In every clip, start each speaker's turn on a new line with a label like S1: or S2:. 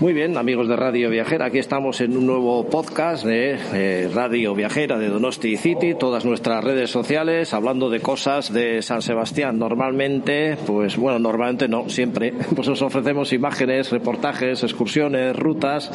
S1: Muy bien, amigos de Radio Viajera, aquí estamos en un nuevo podcast de eh, Radio Viajera de Donosti City, todas nuestras redes sociales, hablando de cosas de San Sebastián. Normalmente, pues bueno, normalmente no, siempre, pues os ofrecemos imágenes, reportajes, excursiones, rutas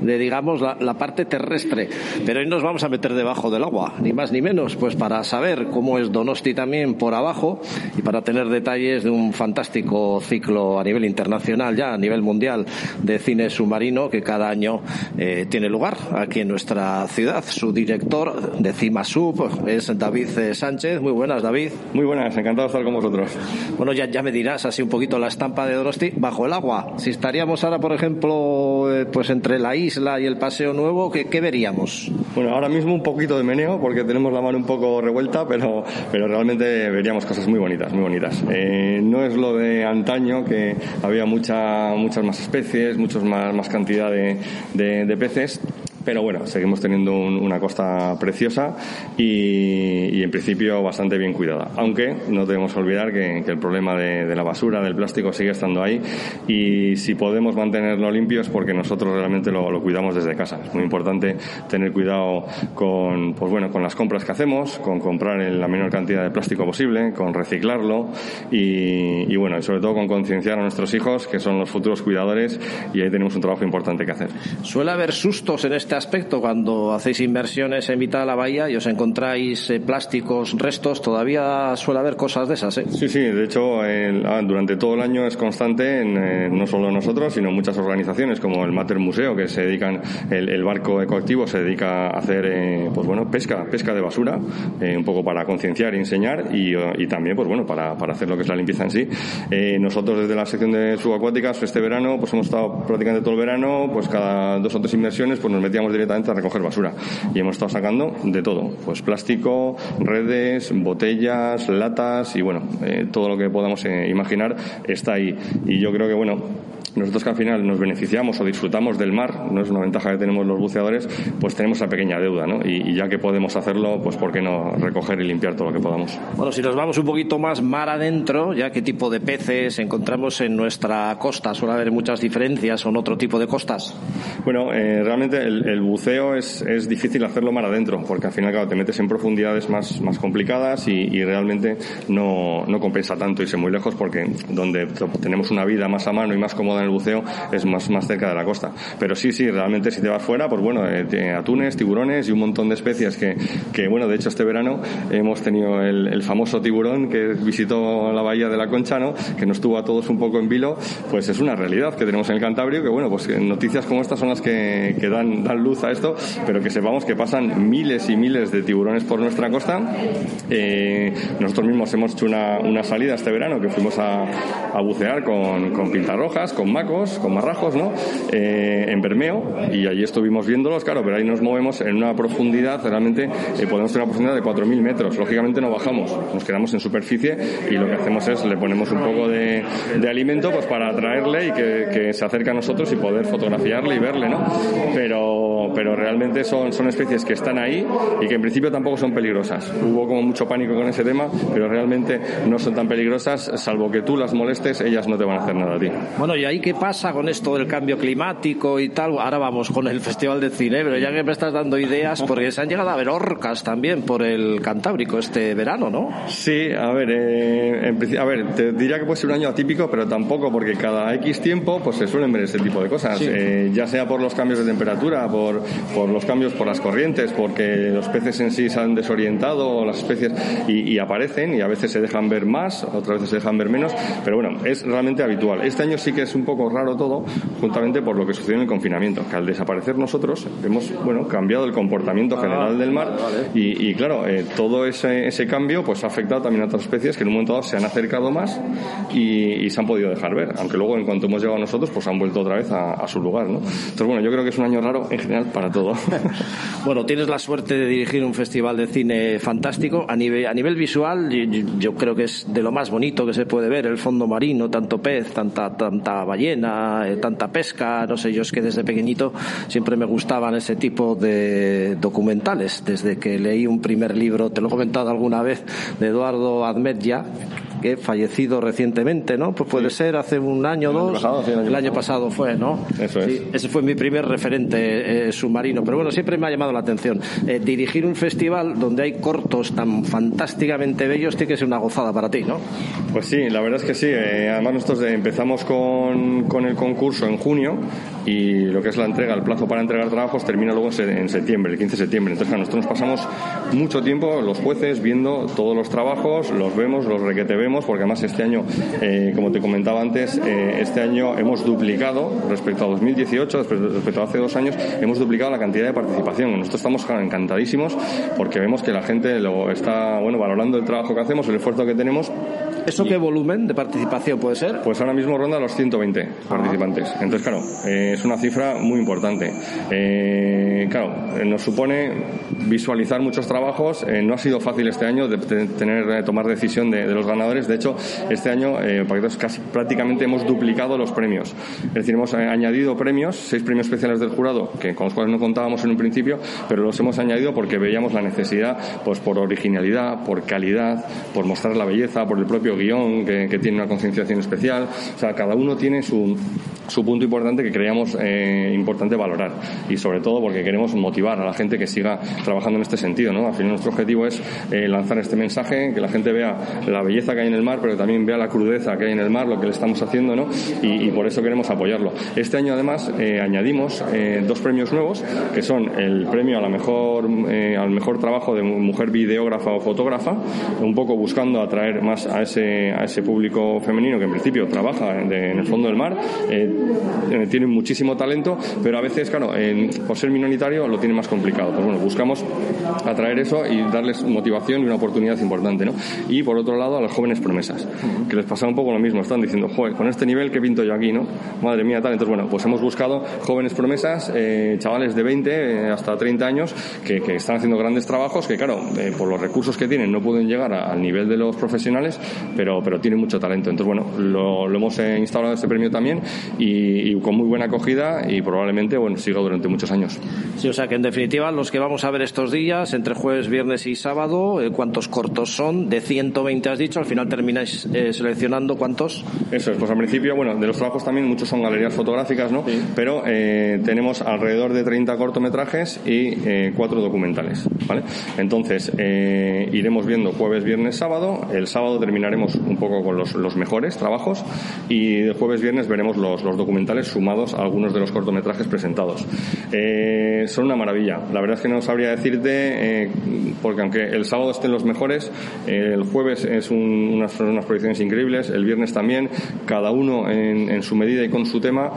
S1: de, digamos, la, la parte terrestre. Pero hoy nos vamos a meter debajo del agua, ni más ni menos, pues para saber cómo es Donosti también por abajo y para tener detalles de un fantástico ciclo a nivel internacional, ya a nivel mundial, de cine submarino que cada año eh, tiene lugar aquí en nuestra ciudad. Su director de CIMASUB es David eh, Sánchez. Muy buenas, David.
S2: Muy buenas, encantado de estar con vosotros.
S1: Bueno, ya, ya me dirás así un poquito la estampa de Donosti bajo el agua. Si estaríamos ahora, por ejemplo, eh, pues entre la isla y el Paseo Nuevo, ¿qué, ¿qué, veríamos?
S2: Bueno, ahora mismo un poquito de meneo porque tenemos la mano un poco revuelta, pero, pero realmente veríamos cosas muy bonitas, muy bonitas. Eh, no es lo de antaño que había mucha, muchas más especies, muchos más más, cantidad de, de peces pero bueno, seguimos teniendo un, una costa preciosa y, y, en principio bastante bien cuidada. Aunque no debemos olvidar que, que el problema de, de, la basura, del plástico, sigue estando ahí y si podemos mantenerlo limpio es porque nosotros realmente lo, lo cuidamos desde casa. Es muy importante tener cuidado con, pues bueno, con las compras que hacemos, con comprar en la menor cantidad de plástico posible, con reciclarlo y, y bueno, y sobre todo con concienciar a nuestros hijos, que son los futuros cuidadores y ahí tenemos un trabajo importante que hacer.
S1: Suele haber sustos en este este aspecto cuando hacéis inversiones en mitad de la bahía y os encontráis eh, plásticos, restos? ¿Todavía suele haber cosas de esas? Eh?
S2: Sí, sí, de hecho el, durante todo el año es constante, en, eh, no solo nosotros, sino muchas organizaciones como el Mater Museo, que se dedican, el, el barco ecoactivo se dedica a hacer eh, pues bueno, pesca, pesca de basura, eh, un poco para concienciar enseñar y, y, también pues bueno, para, para hacer lo que es la limpieza en sí. nosotros desde la sección de subacuáticas este verano pues hemos estado prácticamente todo el verano, pues cada dos o tres inversiones pues nos metíamos directamente a recoger basura. Y hemos estado sacando de todo, pues plástico, redes, botellas, latas y bueno, eh, todo lo que podamos eh, imaginar está ahí. Y yo creo que bueno, nosotros que al final nos beneficiamos o disfrutamos del mar, no es una ventaja que tenemos los buceadores, pues tenemos esa pequeña deuda, ¿no? Y, y, ya que podemos hacerlo, pues ¿por qué no recoger y limpiar todo lo que podamos?
S1: Bueno, si nos vamos un poquito más mar adentro, ya qué tipo de peces encontramos en nuestra costa, suele haber muchas diferencias con otro tipo de costas.
S2: Bueno, eh, realmente el, el buceo es, es, difícil hacerlo mar adentro, porque al final, claro, te metes en profundidades más, más complicadas y, y realmente no, no compensa tanto irse muy lejos, porque donde tenemos una vida más a mano y más cómoda en el buceo es más, más cerca de la costa. Pero sí, sí, realmente si te vas fuera, pues bueno, eh, atunes, tiburones y un montón de especies que, que, bueno, de hecho este verano hemos tenido el, el, famoso tiburón que visitó la bahía de la Concha, ¿no? Que nos tuvo a todos un poco en vilo, pues es una realidad que tenemos en el Cantabrio, que bueno, pues noticias como estas son las que, que dan, dan luz a esto, pero que sepamos que pasan miles y miles de tiburones por nuestra costa. Eh, nosotros mismos hemos hecho una, una salida este verano que fuimos a, a bucear con, con pintarrojas, con macos, con marrajos, ¿no? Eh, en Bermeo, y allí estuvimos viéndolos, claro, pero ahí nos movemos en una profundidad, realmente eh, podemos tener una profundidad de 4.000 metros. Lógicamente no bajamos, nos quedamos en superficie y lo que hacemos es le ponemos un poco de, de alimento pues para atraerle y que, que, se acerque a nosotros y poder fotografiarle y verle, ¿no? Pero, pero realmente son, son especies que están ahí y que en principio tampoco son peligrosas. Hubo como mucho pánico con ese tema, pero realmente no son tan peligrosas, salvo que tú las molestes, ellas no te van a hacer nada a ti.
S1: Bueno, y ahí qué pasa con esto del cambio climático y tal. Ahora vamos con el Festival de Cine, pero ya que me estás dando ideas, porque se han llegado a ver orcas también por el Cantábrico este verano, ¿no?
S2: Sí, a ver, eh, a ver, te diría que puede ser un año atípico, pero tampoco, porque cada X tiempo pues se suelen ver este tipo de cosas, eh, ya sea por los cambios de temperatura, por, por los cambios por las corrientes, porque los peces en sí se han desorientado, las especies, y, y aparecen, y a veces se dejan ver más, otras veces se dejan ver menos, pero bueno, es realmente habitual. Este año sí que es un poco raro todo, juntamente por lo que sucedió en el confinamiento, que al desaparecer nosotros hemos, bueno, cambiado el comportamiento ah, general del mar, y, claro, eh, todo ese, ese cambio pues ha afectado también a otras especies que en un momento dado se han acercado más y, se han podido dejar ver, aunque luego en cuanto hemos llegado nosotros pues han vuelto otra vez a, su lugar, ¿no? Entonces bueno, yo creo que es un año raro en general para todo.
S1: bueno, tienes la suerte de dirigir un festival de cine fantástico a nivel a nivel visual, yo, creo que es de lo más bonito que se puede ver el fondo marino, tanto pez, tanta tanta ballena, eh, tanta pesca, no sé, yo es que desde pequeñito siempre me gustaban ese tipo de documentales, desde que leí un primer libro, te lo he comentado alguna vez, de Eduardo Admetya, que fallecido recientemente, ¿no? Pues puede ser hace un año o dos. el año pasado fue, ¿no?
S2: Eso es.
S1: ese fue mi primer referente eh, submarino. Pero bueno, siempre me ha llamado la atención. Eh, dirigir un festival donde hay cortos tan fantásticamente bellos tiene que ser una gozada para ti, ¿no?
S2: Pues sí, la verdad es que sí. Eh, además nosotros empezamos con, con el concurso en junio y lo que es la entrega, el plazo para entregar trabajos termina luego en septiembre, el 15 de septiembre. Entonces, nosotros nos pasamos mucho tiempo los jueces viendo todos los trabajos, los vemos, los requete vemos, porque además este año, eh, como te comentaba antes, eh, este año hemos duplicado respecto a 2018, respecto a hace dos años, hemos duplicado la cantidad de participación. Nosotros estamos encantadísimos porque vemos que la gente lo está bueno valorando el trabajo que hacemos, el esfuerzo que tenemos
S1: ¿Eso qué volumen de participación puede ser?
S2: Pues ahora mismo ronda los 120 participantes. Entonces, claro, eh, es una cifra muy importante. Eh, claro, eh, nos supone visualizar muchos trabajos. no ha sido fácil este año de, tener, tomar decisión de, los ganadores. De hecho, este año casi prácticamente hemos duplicado los premios. Es decir, hemos añadido premios, seis premios especiales del jurado, que con los cuales no contábamos en un principio, pero los hemos añadido porque veíamos la necesidad, pues por originalidad, por calidad, por mostrar la belleza, por el propio guion que, tiene una concienciación especial. O sea, cada uno tiene su, su punto importante que creíamos eh, importante valorar. Y sobre todo porque queremos motivar a la gente que siga trabajando en este sentido. ¿no? Al final nuestro objetivo es eh, lanzar este mensaje, que la gente vea la belleza que hay en el mar, pero también vea la crudeza que hay en el mar, lo que le estamos haciendo, ¿no? y, por eso queremos apoyarlo. Este año además eh, añadimos dos premios nuevos, que son el premio a la mejor, al mejor trabajo de mujer videógrafa o fotógrafa, un poco buscando atraer más a ese a ese público femenino que en principio trabaja en, el fondo del mar, eh, eh, tienen muchísimo talento, pero a veces, claro, por ser minoritario lo tiene más complicado. Pues bueno, buscamos atraer eso y darles motivación y una oportunidad importante, ¿no? Y por otro lado, a las jóvenes promesas, que les pasa un poco lo mismo, están diciendo, joder, con este nivel que pinto yo aquí, ¿no? Madre mía, tal. Entonces, bueno, pues hemos buscado jóvenes promesas, eh, chavales de 20 hasta 30 años, que, están haciendo grandes trabajos, que claro, por los recursos que tienen no pueden llegar al nivel de los profesionales, pero, pero tiene mucho talento. Entonces, bueno, lo, hemos eh, instalado este premio también y, con muy buena acogida y probablemente, bueno, siga durante muchos años.
S1: Sí, o sea que en definitiva, los que vamos a ver estos días, entre jueves, viernes y sábado, eh, ¿cuántos cortos son? De 120 has dicho, al final termináis eh, seleccionando cuántos.
S2: Eso es, pues al principio, bueno, de los trabajos también muchos son galerías fotográficas, ¿no? Pero tenemos alrededor de 30 cortometrajes y cuatro documentales, ¿vale? Entonces, iremos viendo jueves, viernes, sábado. El sábado terminaremos un poco con los, los mejores trabajos y de jueves viernes veremos los, los, documentales sumados a algunos de los cortometrajes presentados. Eh, son una maravilla. La verdad es que no sabría decirte, eh, porque aunque el sábado estén los mejores, eh, el jueves es unas, unas, proyecciones increíbles, el viernes también, cada uno en, en su medida y con su tema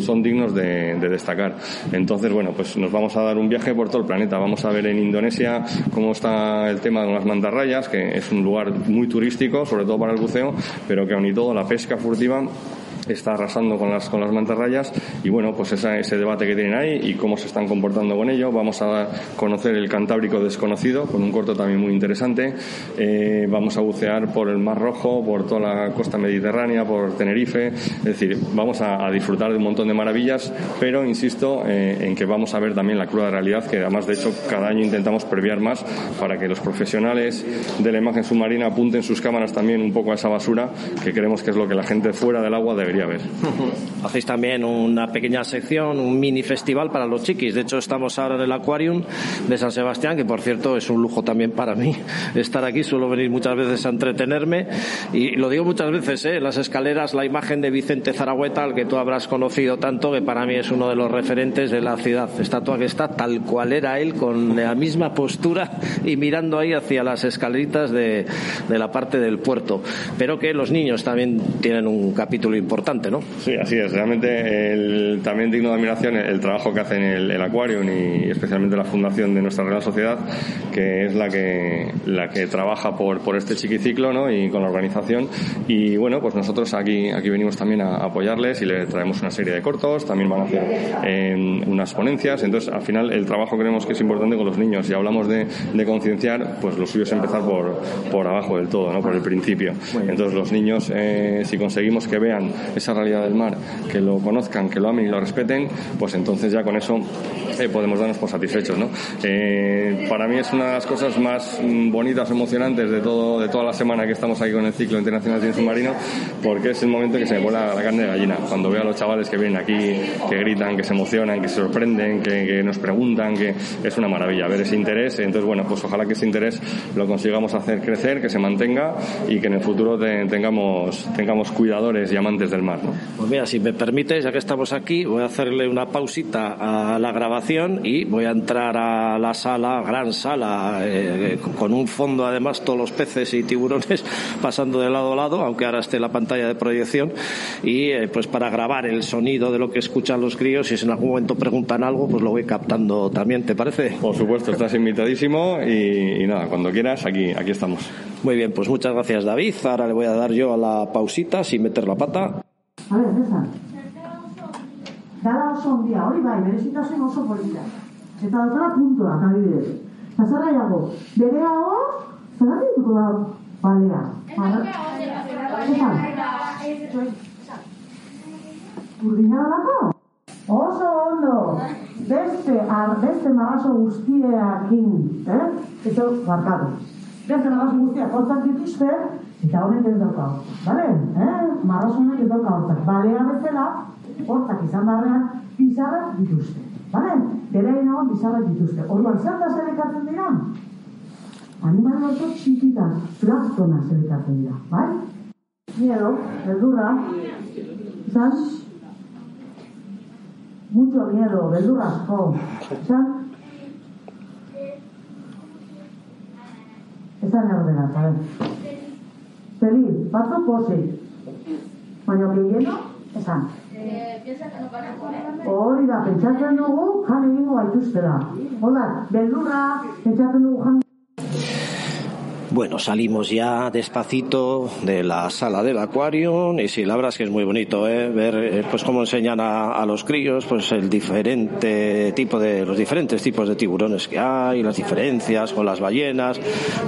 S2: son dignos de, de destacar. Entonces, bueno, pues nos vamos a dar un viaje por todo el planeta. Vamos a ver en Indonesia cómo está el tema de las mantarrayas, que es un lugar muy turístico sobre todo para el buceo, pero que aún y todo la pesca furtiva está arrasando con las, con las mantarrayas y bueno, pues ese debate que tienen ahí y cómo se están comportando con ello. Vamos a conocer el Cantábrico desconocido con un corto también muy interesante. Eh, vamos a bucear por el Mar Rojo, por toda la costa mediterránea, por Tenerife. Es decir, vamos a, disfrutar de un montón de maravillas, pero insisto eh, en que vamos a ver también la cruda realidad que además de hecho cada año intentamos previar más para que los profesionales de la imagen submarina apunten sus cámaras también un poco a esa basura que creemos que es lo que la gente fuera del agua debería haber.
S1: Hacéis también una pequeña sección, un mini festival para los chiquis. De hecho, estamos ahora en el Aquarium de San Sebastián, que por cierto es un lujo también para mí estar aquí. Suelo venir muchas veces a entretenerme y lo digo muchas veces, ¿eh? las escaleras, la imagen de Vicente Zaragüeta, al que tú habrás conocido tanto, que para mí es uno de los referentes de la ciudad. Estatua que está tal cual era él, con la misma postura y mirando ahí hacia las escaleritas de, de la parte del puerto. Pero que los niños también tienen un capítulo importante, ¿no?
S2: Sí, así es. Realmente el, también digno de admiración el trabajo que hacen el, el Aquarium y especialmente la fundación de nuestra Real Sociedad, que es la que, la que trabaja por, por este chiquiciclo ¿no? y con la organización. Y bueno, pues nosotros aquí, aquí venimos también a apoyarles y le traemos una serie de cortos, también van a hacer eh, unas ponencias. Entonces, al final, el trabajo creemos que es importante con los niños. Si hablamos de, de concienciar, pues lo suyo es empezar por, por abajo del todo, ¿no? por el principio. Entonces, los niños, eh, si conseguimos que vean esa realidad del mar, que lo conozcan, que lo amen y lo respeten, pues entonces ya con eso eh, podemos darnos por satisfechos. ¿no? Eh, para mí es una de las cosas más mm, bonitas, emocionantes de, todo, de toda la semana que estamos aquí con el ciclo internacional de submarino, porque es el momento que se me vuela la carne de gallina. Cuando veo a los chavales que vienen aquí, que gritan, que se emocionan, que se sorprenden, que, que nos preguntan, que es una maravilla ver ese interés. Entonces, bueno, pues ojalá que ese interés lo consigamos hacer crecer, que se mantenga y que en el futuro te- tengamos, tengamos cuidadores y amantes del mar. ¿no?
S1: Pues mira, si me permites, ya que estamos aquí, voy a hacerle una pausita a la grabación y voy a entrar a la sala, gran sala, eh, con un fondo además, todos los peces y tiburones pasando de lado a lado, aunque ahora esté la pantalla de proyección, y eh, pues para grabar el sonido de lo que escuchan los críos, si en algún momento preguntan algo, pues lo voy captando también, ¿te parece?
S2: Por supuesto, estás invitadísimo y, y nada, cuando quieras, aquí, aquí estamos.
S1: Muy bien, pues muchas gracias David. Ahora le voy a dar yo a la pausita sin meter la pata.
S3: A ber, Cesar. Dala oso ondia, hori bai, berezitasun oso polita. Eta daukala puntuak, adibidez. Eta zer nahiago, bere hau, zer dituko da balea? Cesar. Urdina dalako? Oso ondo. Beste, ar, beste marrazo guztiekin, eh? Eta, barkatu. Beste marrazo guztiak hortzak dituzte, eta honek ez dauka bale? Eh? Marrazo honek ez dauka hortzak. Balea bezala, hortzak izan barrean, bizarrak dituzte. Bale? Bere nagoan bizarrak dituzte. Orduan, zer da zelekatzen dira? Animal oso txikitan, plastona zelekatzen dira, bai? Miedo, beldurra, izan, mucho miedo, beldurrazko, izan, Esan ordenat, a ver. Feliz, batzuk pozik. Baina gehieno, esan. Hori da, pentsatzen dugu, jan egingo gaituztela. Hola, beldurra, pentsatzen dugu jan
S1: Bueno, salimos ya despacito de la sala del acuario y sí, la verdad es que es muy bonito ¿eh? ver eh, pues cómo enseñan a, los críos pues el diferente tipo de los diferentes tipos de tiburones que hay, las diferencias con las ballenas,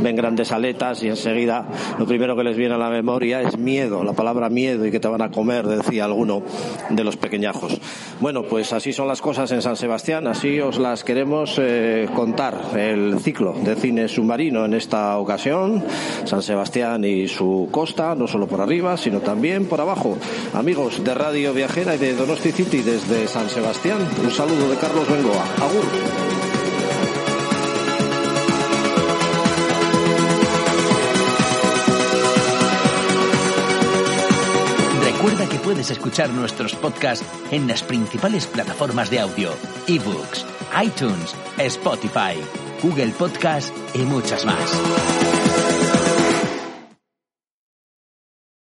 S1: ven grandes aletas y enseguida lo primero que les viene a la memoria es miedo, la palabra miedo y que te van a comer, decía alguno de los pequeñajos. Bueno, pues así son las cosas en San Sebastián, así os las queremos eh, contar el ciclo de cine submarino en esta ocasión San Sebastián y su costa, no solo por arriba, sino también por abajo. Amigos de Radio Viajera y de Donosti City desde San Sebastián, un saludo de Carlos Bengoa. Agur.
S4: Recuerda que puedes escuchar nuestros podcasts en las principales plataformas de audio, ebooks, iTunes, Spotify, Google Podcast y muchas más.